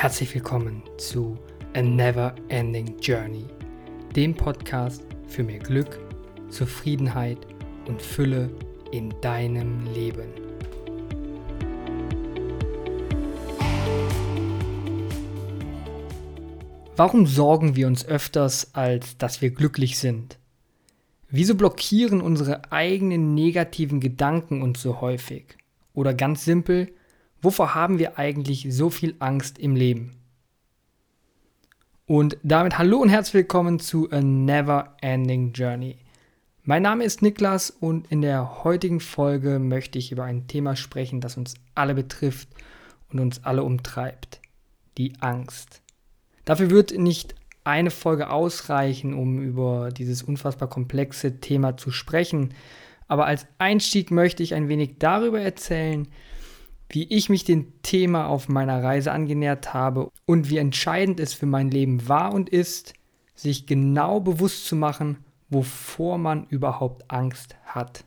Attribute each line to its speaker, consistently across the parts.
Speaker 1: Herzlich willkommen zu A Never Ending Journey, dem Podcast für mehr Glück, Zufriedenheit und Fülle in deinem Leben. Warum sorgen wir uns öfters, als dass wir glücklich sind? Wieso blockieren unsere eigenen negativen Gedanken uns so häufig? Oder ganz simpel, wovor haben wir eigentlich so viel Angst im Leben? Und damit hallo und herzlich willkommen zu A Never Ending Journey. Mein Name ist Niklas und in der heutigen Folge möchte ich über ein Thema sprechen, das uns alle betrifft und uns alle umtreibt. Die Angst. Dafür wird nicht eine Folge ausreichen, um über dieses unfassbar komplexe Thema zu sprechen. Aber als Einstieg möchte ich ein wenig darüber erzählen, wie ich mich dem Thema auf meiner Reise angenähert habe und wie entscheidend es für mein Leben war und ist, sich genau bewusst zu machen, wovor man überhaupt Angst hat.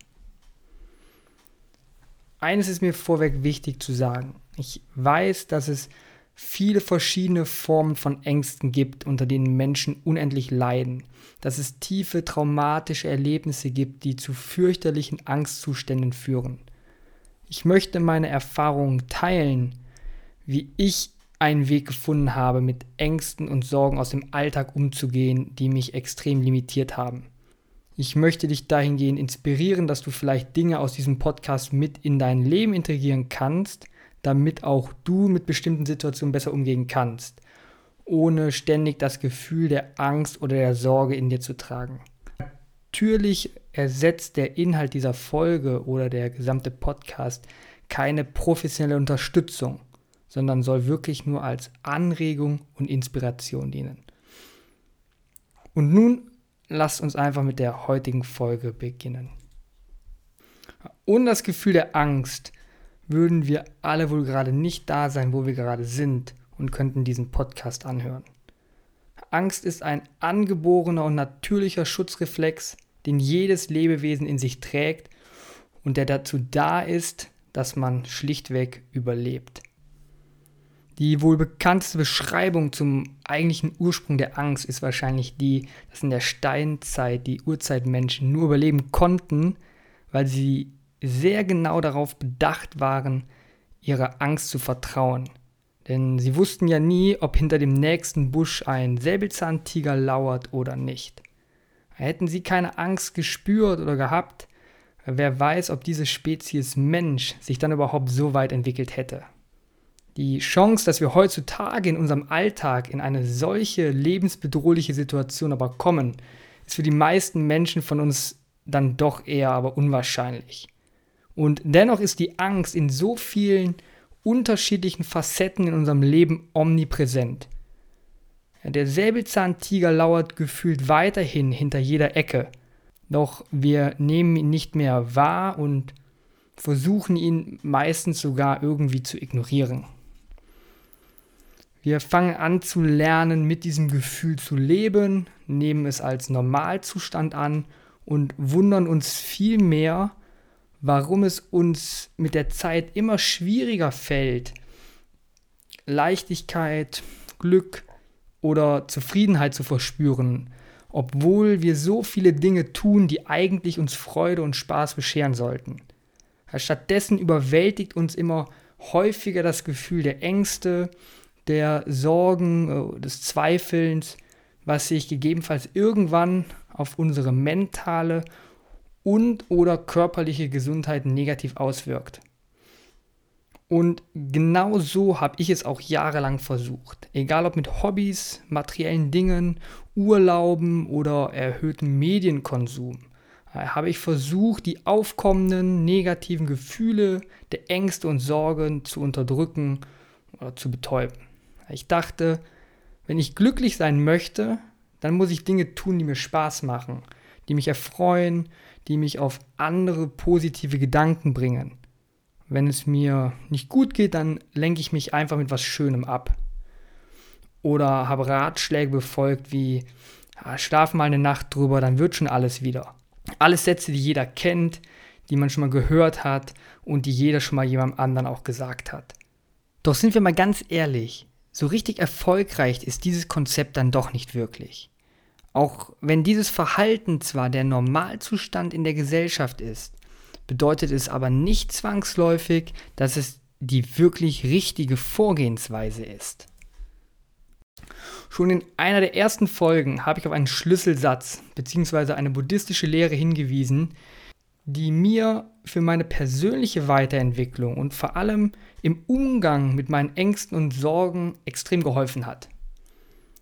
Speaker 1: Eines ist mir vorweg wichtig zu sagen. Ich weiß, dass es viele verschiedene Formen von Ängsten gibt, unter denen Menschen unendlich leiden, dass es tiefe traumatische Erlebnisse gibt, die zu fürchterlichen Angstzuständen führen. Ich möchte meine Erfahrungen teilen, wie ich einen Weg gefunden habe, mit Ängsten und Sorgen aus dem Alltag umzugehen, die mich extrem limitiert haben. Ich möchte dich dahingehend inspirieren, dass du vielleicht Dinge aus diesem Podcast mit in dein Leben integrieren kannst, damit auch du mit bestimmten Situationen besser umgehen kannst, ohne ständig das Gefühl der Angst oder der Sorge in dir zu tragen. Natürlich ersetzt der Inhalt dieser Folge oder der gesamte Podcast keine professionelle Unterstützung, sondern soll wirklich nur als Anregung und Inspiration dienen. Und nun lasst uns einfach mit der heutigen Folge beginnen. Ohne das Gefühl der Angst würden wir alle wohl gerade nicht da sein, wo wir gerade sind und könnten diesen Podcast anhören. Angst ist ein angeborener und natürlicher Schutzreflex, den jedes Lebewesen in sich trägt und der dazu da ist, dass man schlichtweg überlebt. Die wohl bekannteste Beschreibung zum eigentlichen Ursprung der Angst ist wahrscheinlich die, dass in der Steinzeit die Urzeitmenschen nur überleben konnten, weil sie sehr genau darauf bedacht waren, ihrer Angst zu vertrauen. Denn sie wussten ja nie, ob hinter dem nächsten Busch ein Säbelzahntiger lauert oder nicht. Hätten sie keine Angst gespürt oder gehabt, wer weiß, ob diese Spezies Mensch sich dann überhaupt so weit entwickelt hätte. Die Chance, dass wir heutzutage in unserem Alltag in eine solche lebensbedrohliche Situation aber kommen, ist für die meisten Menschen von uns dann doch eher aber unwahrscheinlich. Und dennoch ist die Angst in so vielen unterschiedlichen Facetten in unserem Leben omnipräsent. Der Säbelzahntiger lauert gefühlt weiterhin hinter jeder Ecke, doch wir nehmen ihn nicht mehr wahr und versuchen ihn meistens sogar irgendwie zu ignorieren. Wir fangen an zu lernen, mit diesem Gefühl zu leben, nehmen es als Normalzustand an und wundern uns viel mehr, warum es uns mit der Zeit immer schwieriger fällt, Leichtigkeit, Glück oder Zufriedenheit zu verspüren, obwohl wir so viele Dinge tun, die eigentlich uns Freude und Spaß bescheren sollten. Stattdessen überwältigt uns immer häufiger das Gefühl der Ängste, der Sorgen, äh, des Zweifelns, was sich gegebenenfalls irgendwann auf unsere mentale und oder körperliche Gesundheit negativ auswirkt. Und genau so habe ich es auch jahrelang versucht. Egal ob mit Hobbys, materiellen Dingen, Urlauben oder erhöhtem Medienkonsum, äh, habe ich versucht, die aufkommenden negativen Gefühle der Ängste und Sorgen zu unterdrücken oder zu betäuben. Ich dachte, wenn ich glücklich sein möchte, dann muss ich Dinge tun, die mir Spaß machen, die mich erfreuen, die mich auf andere positive Gedanken bringen. Wenn es mir nicht gut geht, dann lenke ich mich einfach mit was Schönem ab. Oder habe Ratschläge befolgt wie, schlaf mal eine Nacht drüber, dann wird schon alles wieder. Alles Sätze, die jeder kennt, die man schon mal gehört hat und die jeder schon mal jemandem anderen auch gesagt hat. Doch sind wir mal ganz ehrlich, so richtig erfolgreich ist dieses Konzept dann doch nicht wirklich. Auch wenn dieses Verhalten zwar der Normalzustand in der Gesellschaft ist, bedeutet es aber nicht zwangsläufig, dass es die wirklich richtige Vorgehensweise ist. Schon in einer der ersten Folgen habe ich auf einen Schlüsselsatz bzw. eine buddhistische Lehre hingewiesen, die mir für meine persönliche Weiterentwicklung und vor allem im Umgang mit meinen Ängsten und Sorgen extrem geholfen hat.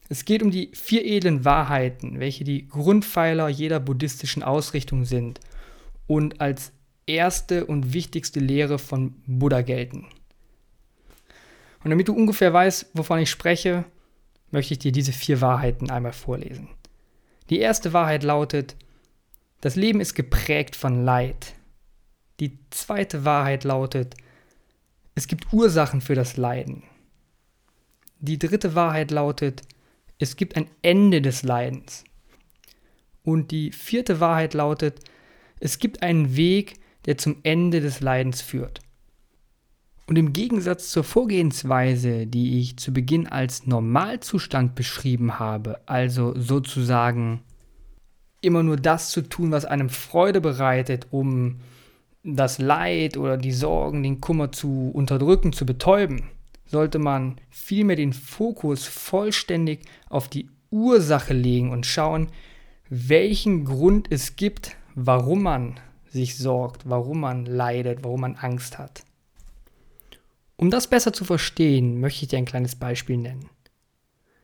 Speaker 1: Es geht um die vier edlen Wahrheiten, welche die Grundpfeiler jeder buddhistischen Ausrichtung sind und als erste und wichtigste Lehre von Buddha gelten. Und damit du ungefähr weißt, wovon ich spreche, möchte ich dir diese vier Wahrheiten einmal vorlesen. Die erste Wahrheit lautet, das Leben ist geprägt von Leid. Die zweite Wahrheit lautet, es gibt Ursachen für das Leiden. Die dritte Wahrheit lautet, es gibt ein Ende des Leidens. Und die vierte Wahrheit lautet, es gibt einen Weg, der zum Ende des Leidens führt. Und im Gegensatz zur Vorgehensweise, die ich zu Beginn als Normalzustand beschrieben habe, also sozusagen immer nur das zu tun, was einem Freude bereitet, um das Leid oder die Sorgen, den Kummer zu unterdrücken, zu betäuben, sollte man vielmehr den Fokus vollständig auf die Ursache legen und schauen, welchen Grund es gibt, warum man sich sorgt, warum man leidet, warum man Angst hat. Um das besser zu verstehen, möchte ich dir ein kleines Beispiel nennen.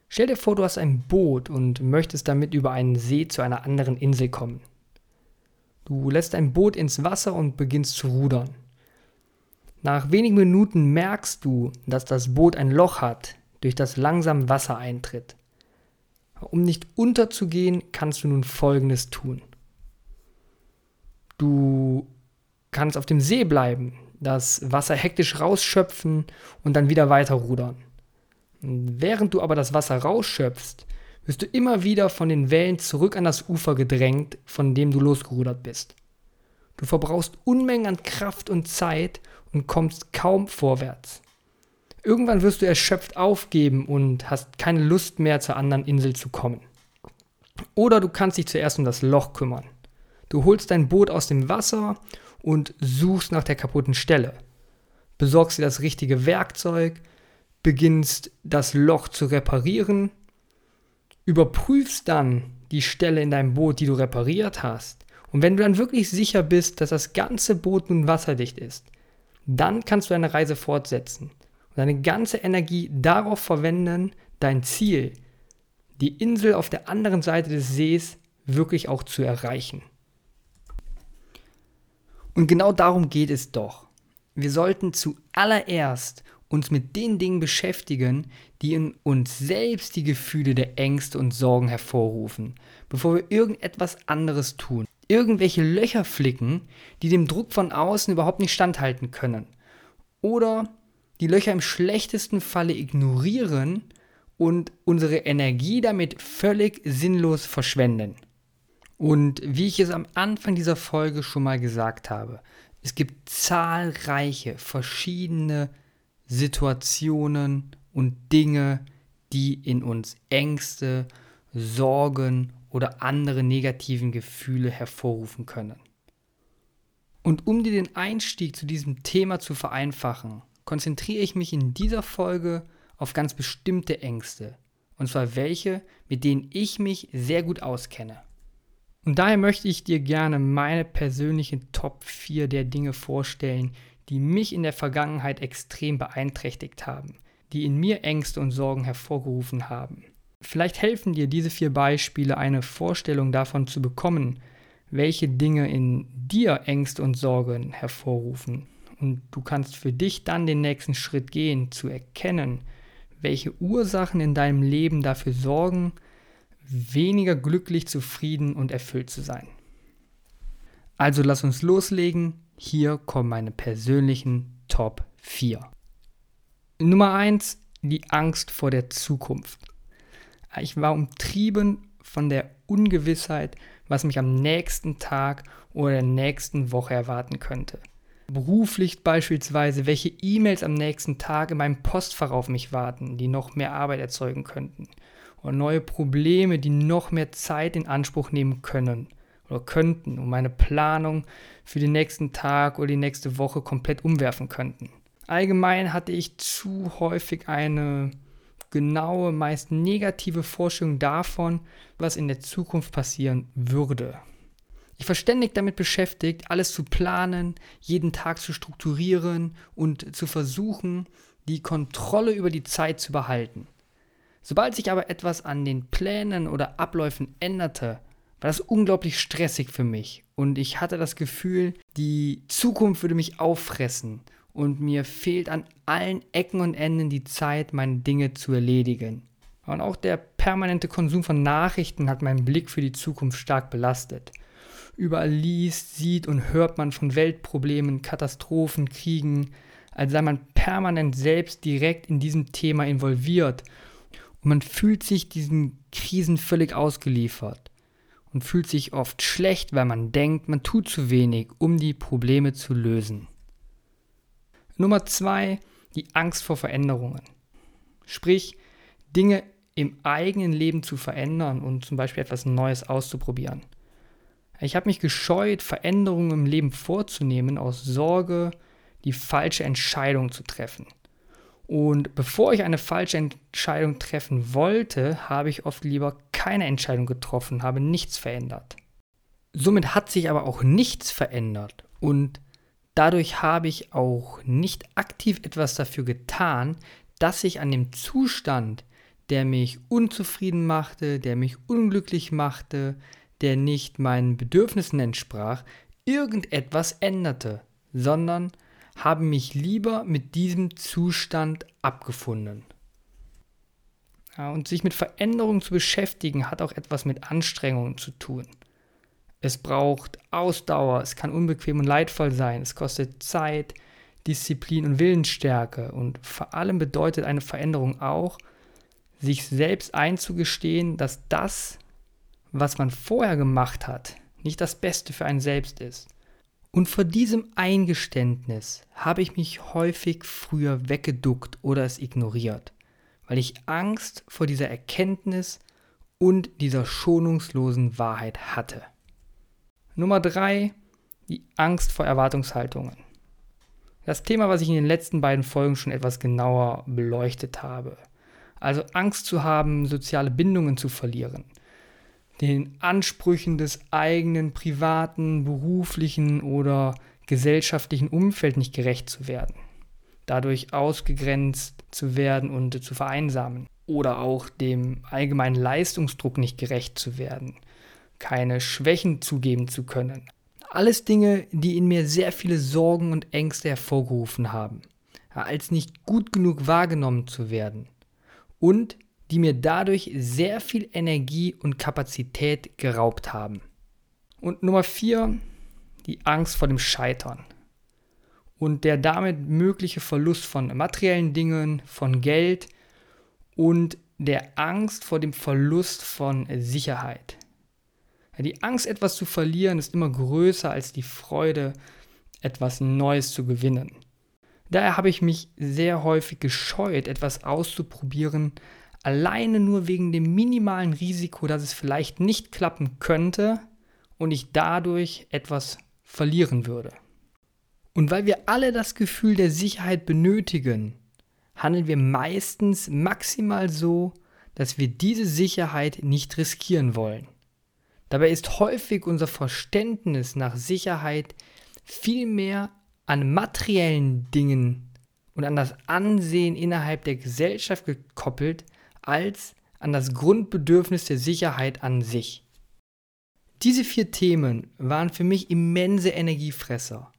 Speaker 1: Stell dir vor, du hast ein Boot und möchtest damit über einen See zu einer anderen Insel kommen. Du lässt dein Boot ins Wasser und beginnst zu rudern. Nach wenigen Minuten merkst du, dass das Boot ein Loch hat, durch das langsam Wasser eintritt. Um nicht unterzugehen, kannst du nun Folgendes tun. Du kannst auf dem See bleiben, das Wasser hektisch rausschöpfen und dann wieder weiter rudern. Während du aber das Wasser rausschöpfst, wirst du immer wieder von den Wellen zurück an das Ufer gedrängt, von dem du losgerudert bist. Du verbrauchst Unmengen an Kraft und Zeit und kommst kaum vorwärts. Irgendwann wirst du erschöpft aufgeben und hast keine Lust mehr zur anderen Insel zu kommen. Oder du kannst dich zuerst um das Loch kümmern. Du holst dein Boot aus dem Wasser und suchst nach der kaputten Stelle. Besorgst dir das richtige Werkzeug, beginnst das Loch zu reparieren, überprüfst dann die Stelle in deinem Boot, die du repariert hast. Und wenn du dann wirklich sicher bist, dass das ganze Boot nun wasserdicht ist, dann kannst du deine Reise fortsetzen und deine ganze Energie darauf verwenden, dein Ziel, die Insel auf der anderen Seite des Sees, wirklich auch zu erreichen. Und genau darum geht es doch. Wir sollten zuallererst uns mit den Dingen beschäftigen, die in uns selbst die Gefühle der Ängste und Sorgen hervorrufen, bevor wir irgendetwas anderes tun. Irgendwelche Löcher flicken, die dem Druck von außen überhaupt nicht standhalten können. Oder die Löcher im schlechtesten Falle ignorieren und unsere Energie damit völlig sinnlos verschwenden. Und wie ich es am Anfang dieser Folge schon mal gesagt habe, es gibt zahlreiche verschiedene Situationen und Dinge, die in uns Ängste, Sorgen oder andere negativen Gefühle hervorrufen können. Und um dir den Einstieg zu diesem Thema zu vereinfachen, konzentriere ich mich in dieser Folge auf ganz bestimmte Ängste. Und zwar welche, mit denen ich mich sehr gut auskenne. Und daher möchte ich dir gerne meine persönlichen Top 4 der Dinge vorstellen, die mich in der Vergangenheit extrem beeinträchtigt haben, die in mir Ängste und Sorgen hervorgerufen haben. Vielleicht helfen dir diese vier Beispiele eine Vorstellung davon zu bekommen, welche Dinge in dir Ängste und Sorgen hervorrufen. Und du kannst für dich dann den nächsten Schritt gehen, zu erkennen, welche Ursachen in deinem Leben dafür sorgen, weniger glücklich, zufrieden und erfüllt zu sein. Also lass uns loslegen hier kommen meine persönlichen Top 4. Nummer 1, die Angst vor der Zukunft. Ich war umtrieben von der Ungewissheit, was mich am nächsten Tag oder der nächsten Woche erwarten könnte. Beruflich beispielsweise, welche E-Mails am nächsten Tag in meinem Postfach auf mich warten, die noch mehr Arbeit erzeugen könnten. Oder neue Probleme, die noch mehr Zeit in Anspruch nehmen können oder könnten und meine Planung für den nächsten Tag oder die nächste Woche komplett umwerfen könnten. Allgemein hatte ich zu häufig eine genaue, meist negative Vorstellung davon, was in der Zukunft passieren würde. Ich war ständig damit beschäftigt, alles zu planen, jeden Tag zu strukturieren und zu versuchen, die Kontrolle über die Zeit zu behalten. Sobald sich aber etwas an den Plänen oder Abläufen änderte, war das unglaublich stressig für mich und ich hatte das Gefühl, die Zukunft würde mich auffressen und mir fehlt an allen Ecken und Enden die Zeit, meine Dinge zu erledigen. Und auch der permanente Konsum von Nachrichten hat meinen Blick für die Zukunft stark belastet. Überall liest, sieht und hört man von Weltproblemen, Katastrophen, Kriegen, als sei man permanent selbst direkt in diesem Thema involviert. Und man fühlt sich diesen Krisen völlig ausgeliefert und fühlt sich oft schlecht, weil man denkt, man tut zu wenig, um die Probleme zu lösen. Nummer zwei, die Angst vor Veränderungen. Sprich, Dinge im eigenen Leben zu verändern und zum Beispiel etwas Neues auszuprobieren. Ich habe mich gescheut, Veränderungen im Leben vorzunehmen, aus Sorge, die falsche Entscheidung zu treffen. Und bevor ich eine falsche Entscheidung treffen wollte, habe ich oft lieber keine Entscheidung getroffen, habe nichts verändert. Somit hat sich aber auch nichts verändert und dadurch habe ich auch nicht aktiv etwas dafür getan, dass ich an dem Zustand, der mich unzufrieden machte, der mich unglücklich machte, der nicht meinen Bedürfnissen entsprach, irgendetwas änderte, sondern habe mich lieber mit diesem Zustand abgefunden. Ja, und sich mit Veränderungen zu beschäftigen, hat auch etwas mit Anstrengungen zu tun. Es braucht Ausdauer, es kann unbequem und leidvoll sein, es kostet Zeit, Disziplin und Willensstärke und vor allem bedeutet eine Veränderung auch, sich selbst einzugestehen, dass das, was man vorher gemacht hat, nicht das Beste für einen selbst ist. Und vor diesem Eingeständnis habe ich mich häufig früher weggeduckt oder es ignoriert, weil ich Angst vor dieser Erkenntnis und dieser schonungslosen Wahrheit hatte. Nummer drei, die Angst vor Erwartungshaltungen. Das Thema, was ich in den letzten beiden Folgen schon etwas genauer beleuchtet habe. Also Angst zu haben, soziale Bindungen zu verlieren, den Ansprüchen des eigenen privaten, beruflichen oder gesellschaftlichen Umfeld nicht gerecht zu werden, dadurch ausgegrenzt zu werden und zu vereinsamen oder auch dem allgemeinen Leistungsdruck nicht gerecht zu werden, keine Schwächen zugeben zu können. Alles Dinge, die in mir sehr viele Sorgen und Ängste hervorgerufen haben, als nicht gut genug wahrgenommen zu werden und die mir dadurch sehr viel Energie und Kapazität geraubt haben. Und Nummer vier, die Angst vor dem Scheitern und der damit mögliche Verlust von materiellen Dingen, von Geld und der Angst vor dem Verlust von Sicherheit. Die Angst, etwas zu verlieren, ist immer größer als die Freude, etwas Neues zu gewinnen. Daher habe ich mich sehr häufig gescheut, etwas auszuprobieren, alleine nur wegen dem minimalen Risiko, dass es vielleicht nicht klappen könnte und ich dadurch etwas verlieren würde. Und weil wir alle das Gefühl der Sicherheit benötigen, handeln wir meistens maximal so, dass wir diese Sicherheit nicht riskieren wollen. Dabei ist häufig unser Verständnis nach Sicherheit viel mehr an materiellen Dingen und an das Ansehen innerhalb der Gesellschaft gekoppelt, als an das Grundbedürfnis der Sicherheit an sich. Diese vier Themen waren für mich immense Energiefresser,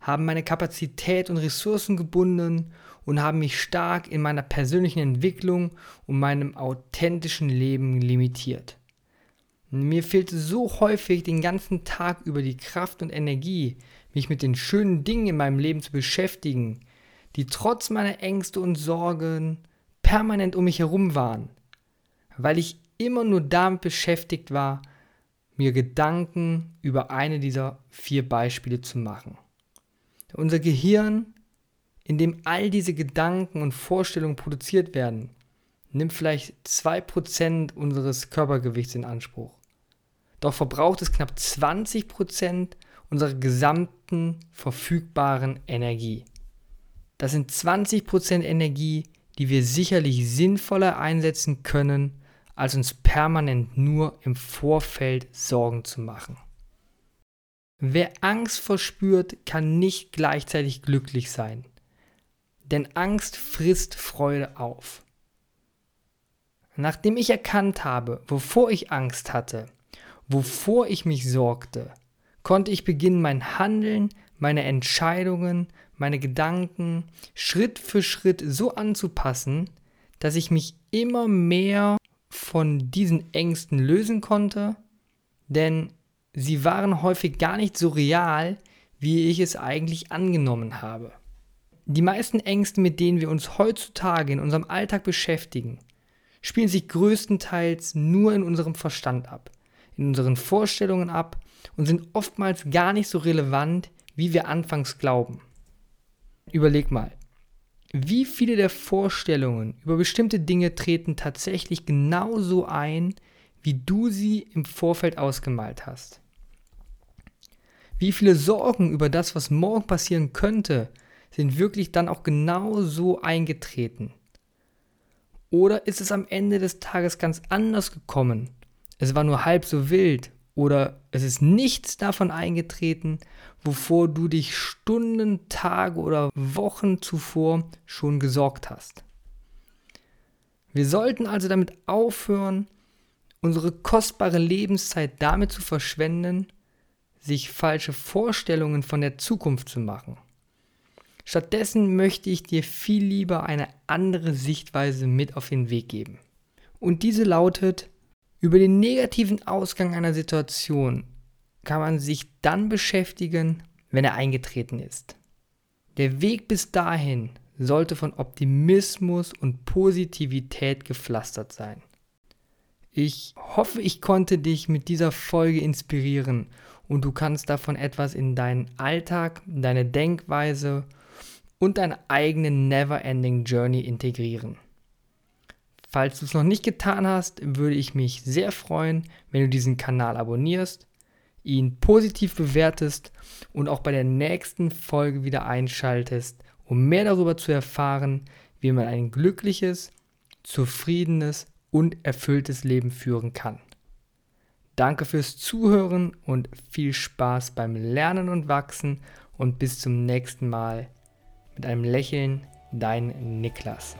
Speaker 1: haben meine Kapazität und Ressourcen gebunden und haben mich stark in meiner persönlichen Entwicklung und meinem authentischen Leben limitiert. Mir fehlte so häufig den ganzen Tag über die Kraft und Energie, mich mit den schönen Dingen in meinem Leben zu beschäftigen, die trotz meiner Ängste und Sorgen permanent um mich herum waren, weil ich immer nur damit beschäftigt war, mir Gedanken über eine dieser vier Beispiele zu machen. Unser Gehirn, in dem all diese Gedanken und Vorstellungen produziert werden, nimmt vielleicht 2% unseres Körpergewichts in Anspruch. Doch verbraucht es knapp 20% unserer gesamten verfügbaren Energie. Das sind 20% Energie, die wir sicherlich sinnvoller einsetzen können, als uns permanent nur im Vorfeld Sorgen zu machen. Wer Angst verspürt, kann nicht gleichzeitig glücklich sein. Denn Angst frisst Freude auf. Nachdem ich erkannt habe, wovor ich Angst hatte, wovor ich mich sorgte, konnte ich beginnen, mein Handeln, meine Entscheidungen, meine Gedanken Schritt für Schritt so anzupassen, dass ich mich immer mehr von diesen Ängsten lösen konnte, denn sie waren häufig gar nicht so real, wie ich es eigentlich angenommen habe. Die meisten Ängste, mit denen wir uns heutzutage in unserem Alltag beschäftigen, spielen sich größtenteils nur in unserem Verstand ab, in unseren Vorstellungen ab und sind oftmals gar nicht so relevant, wie wir anfangs glauben. Überleg mal, wie viele der Vorstellungen über bestimmte Dinge treten tatsächlich genauso ein, wie du sie im Vorfeld ausgemalt hast? Wie viele Sorgen über das, was morgen passieren könnte, sind wirklich dann auch genau so eingetreten? Oder ist es am Ende des Tages ganz anders gekommen? Es war nur halb so wild oder es ist nichts davon eingetreten, wovor du dich Stunden, Tage oder Wochen zuvor schon gesorgt hast. Wir sollten also damit aufhören, unsere kostbare Lebenszeit damit zu verschwenden, sich falsche Vorstellungen von der Zukunft zu machen. Stattdessen möchte ich dir viel lieber eine andere Sichtweise mit auf den Weg geben. Und diese lautet, über den negativen Ausgang einer Situation kann man sich dann beschäftigen, wenn er eingetreten ist. Der Weg bis dahin sollte von Optimismus und Positivität gepflastert sein. Ich hoffe, ich konnte dich mit dieser Folge inspirieren und du kannst davon etwas in deinen Alltag, deine Denkweise und deine eigene Never-Ending Journey integrieren. Falls du es noch nicht getan hast, würde ich mich sehr freuen, wenn du diesen Kanal abonnierst, ihn positiv bewertest und auch bei der nächsten Folge wieder einschaltest, um mehr darüber zu erfahren, wie man ein glückliches, zufriedenes und erfülltes Leben führen kann. Danke fürs Zuhören und viel Spaß beim Lernen und Wachsen und bis zum nächsten Mal. Mit einem Lächeln, dein Niklas.